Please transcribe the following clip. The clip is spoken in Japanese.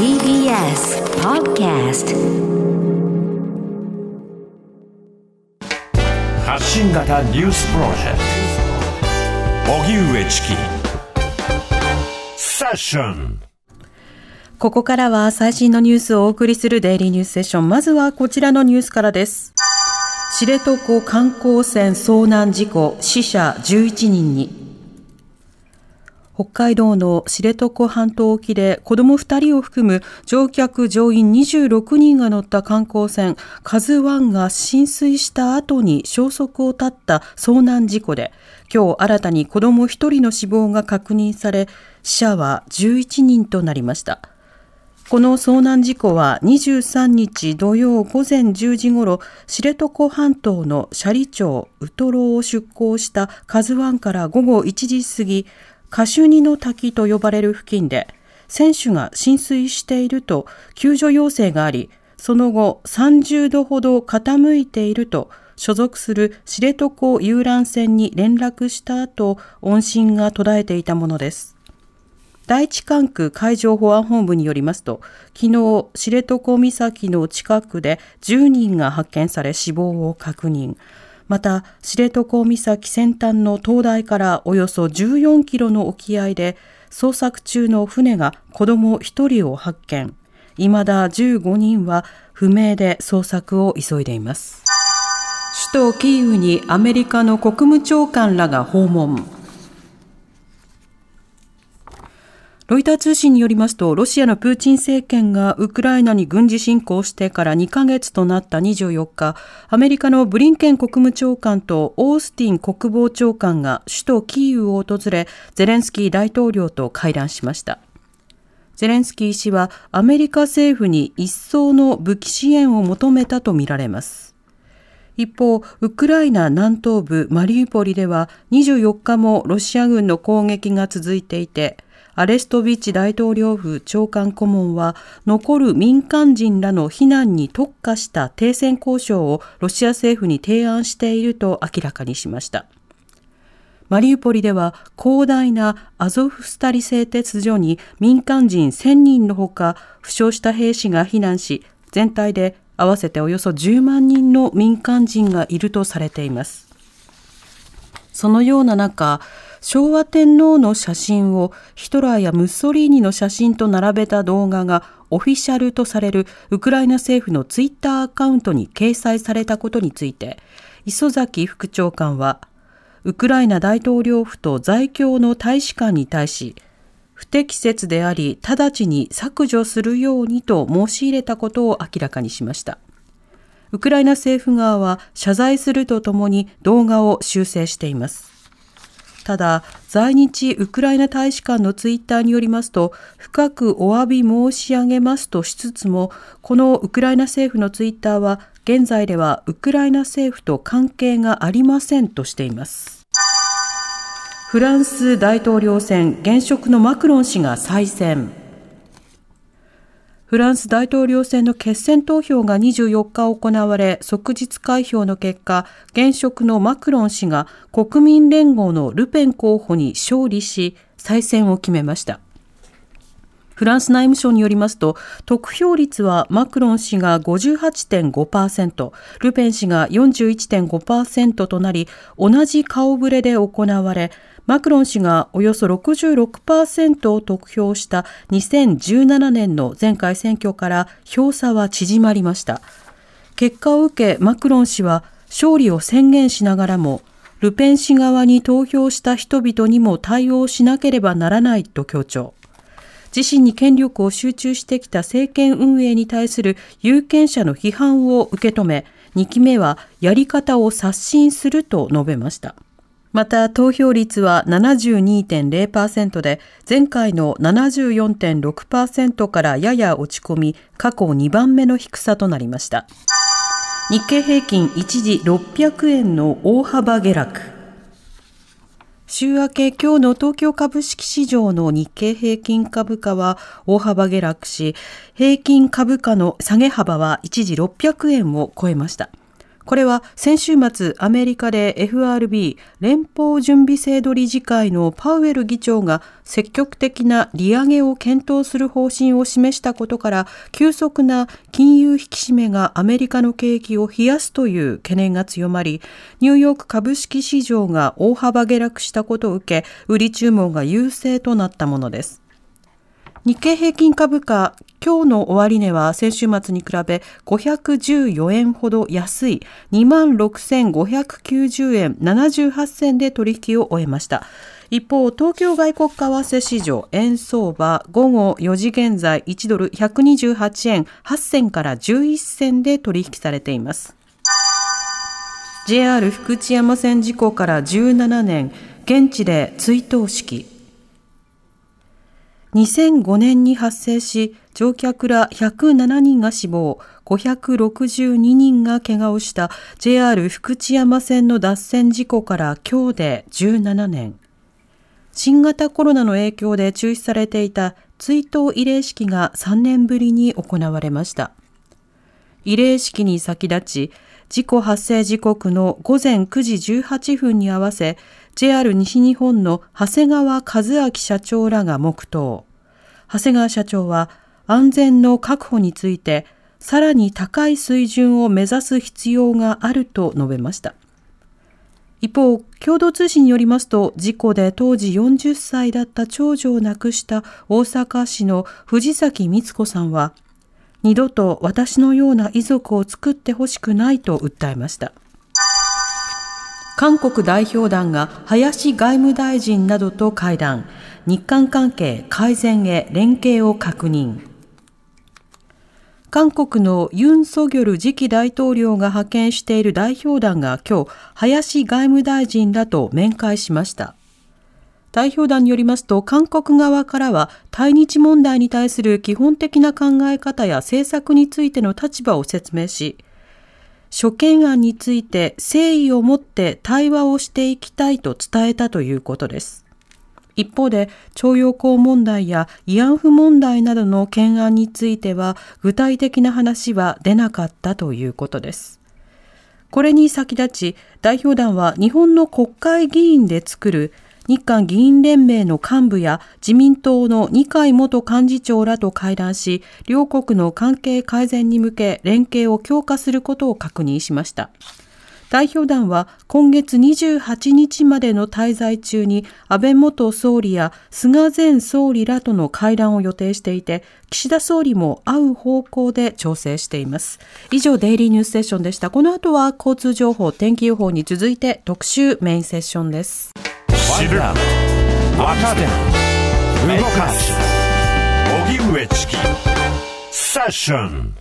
TBS Podcast 発信型ニュースプロジェクト。荻上チキ。セッション。ここからは最新のニュースをお送りするデイリーニュースセッション。まずはこちらのニュースからです。知床観光船遭難事故死者11人に北海道の知床半島沖で子供2人を含む乗客乗員26人が乗った観光船カズワンが浸水した後に消息を絶った遭難事故で今日新たに子供1人の死亡が確認され死者は11人となりました。この遭難事故は23日土曜午前10時ごろ、知床半島の斜里町ウトロを出港したカズワンから午後1時過ぎ、カシュニの滝と呼ばれる付近で、船首が浸水していると救助要請があり、その後30度ほど傾いていると所属する知床遊覧船に連絡した後、音信が途絶えていたものです。第一管区海上保安本部によりますと、昨日、知床岬の近くで10人が発見され死亡を確認。また、知床岬先端の灯台からおよそ14キロの沖合で、捜索中の船が子供1人を発見。未だ15人は不明で捜索を急いでいます。首都キーウにアメリカの国務長官らが訪問。ロイター通信によりますと、ロシアのプーチン政権がウクライナに軍事侵攻してから2ヶ月となった24日、アメリカのブリンケン国務長官とオースティン国防長官が首都キーウを訪れ、ゼレンスキー大統領と会談しました。ゼレンスキー氏はアメリカ政府に一層の武器支援を求めたとみられます。一方、ウクライナ南東部マリウポリでは24日もロシア軍の攻撃が続いていて、アレストビッチ大統領府長官顧問は残る民間人らの避難に特化した停戦交渉をロシア政府に提案していると明らかにしました。マリウポリでは広大なアゾフスタリ製鉄所に民間人1000人のほか負傷した兵士が避難し全体で合わせておよそ10万人の民間人がいるとされています。そのような中、昭和天皇の写真をヒトラーやムッソリーニの写真と並べた動画がオフィシャルとされるウクライナ政府のツイッターアカウントに掲載されたことについて、磯崎副長官は、ウクライナ大統領府と在京の大使館に対し、不適切であり、直ちに削除するようにと申し入れたことを明らかにしました。ウクライナ政府側は謝罪するとともに動画を修正しています。ただ、在日ウクライナ大使館のツイッターによりますと、深くお詫び申し上げますとしつつも、このウクライナ政府のツイッターは、現在ではウクライナ政府と関係がありませんとしています。フランス大統領選、現職のマクロン氏が再選。フランス大統領選の決選投票が24日行われ、即日開票の結果、現職のマクロン氏が国民連合のルペン候補に勝利し、再選を決めました。フランス内務省によりますと、得票率はマクロン氏が58.5%、ルペン氏が41.5%となり、同じ顔ぶれで行われ、マクロン氏がおよそ66%を得票した2017年の前回選挙から票差は縮まりました。結果を受けマクロン氏は勝利を宣言しながらもルペン氏側に投票した人々にも対応しなければならないと強調。自身に権力を集中してきた政権運営に対する有権者の批判を受け止め、2期目はやり方を刷新すると述べました。また投票率は72.0%で前回の74.6%からやや落ち込み過去2番目の低さとなりました。日経平均一時600円の大幅下落。週明け今日の東京株式市場の日経平均株価は大幅下落し平均株価の下げ幅は一時600円を超えました。これは先週末アメリカで FRB 連邦準備制度理事会のパウエル議長が積極的な利上げを検討する方針を示したことから急速な金融引き締めがアメリカの景気を冷やすという懸念が強まりニューヨーク株式市場が大幅下落したことを受け売り注文が優勢となったものです。日経平均株価、今日の終値は先週末に比べ514円ほど安い26,590円78銭で取引を終えました。一方、東京外国為替市場円相場午後4時現在1ドル128円8銭から11銭で取引されています。JR 福知山線事故から17年、現地で追悼式。2005年に発生し、乗客ら107人が死亡、562人が怪我をした JR 福知山線の脱線事故から今日で17年。新型コロナの影響で中止されていた追悼慰霊式が3年ぶりに行われました。慰霊式に先立ち、事故発生時刻の午前9時18分に合わせ、JR 西日本の長谷川和明社長らが黙祷。長谷川社長は安全の確保についてさらに高い水準を目指す必要があると述べました。一方、共同通信によりますと、事故で当時40歳だった長女を亡くした大阪市の藤崎光子さんは、二度と私のような遺族を作ってほしくないと訴えました。韓国代表団が林外務大臣などと会談、日韓関係改善へ連携を確認。韓国のユン・ソギョル次期大統領が派遣している代表団が今日、林外務大臣らと面会しました。代表団によりますと、韓国側からは対日問題に対する基本的な考え方や政策についての立場を説明し、諸懸案について誠意を持って対話をしていきたいと伝えたということです。一方で、徴用工問題や慰安婦問題などの懸案については、具体的な話は出なかったということです。これに先立ち、代表団は日本の国会議員で作る日韓議員連盟の幹部や自民党の二階元幹事長らと会談し、両国の関係改善に向け連携を強化することを確認しました。代表団は今月28日までの滞在中に安倍元総理や菅前総理らとの会談を予定していて、岸田総理も会う方向で調整しています。以上、デイリーニュースセッションでした。この後は交通情報、天気予報に続いて特集メインセッションです。知る。若手動かす。荻上チキ。セッション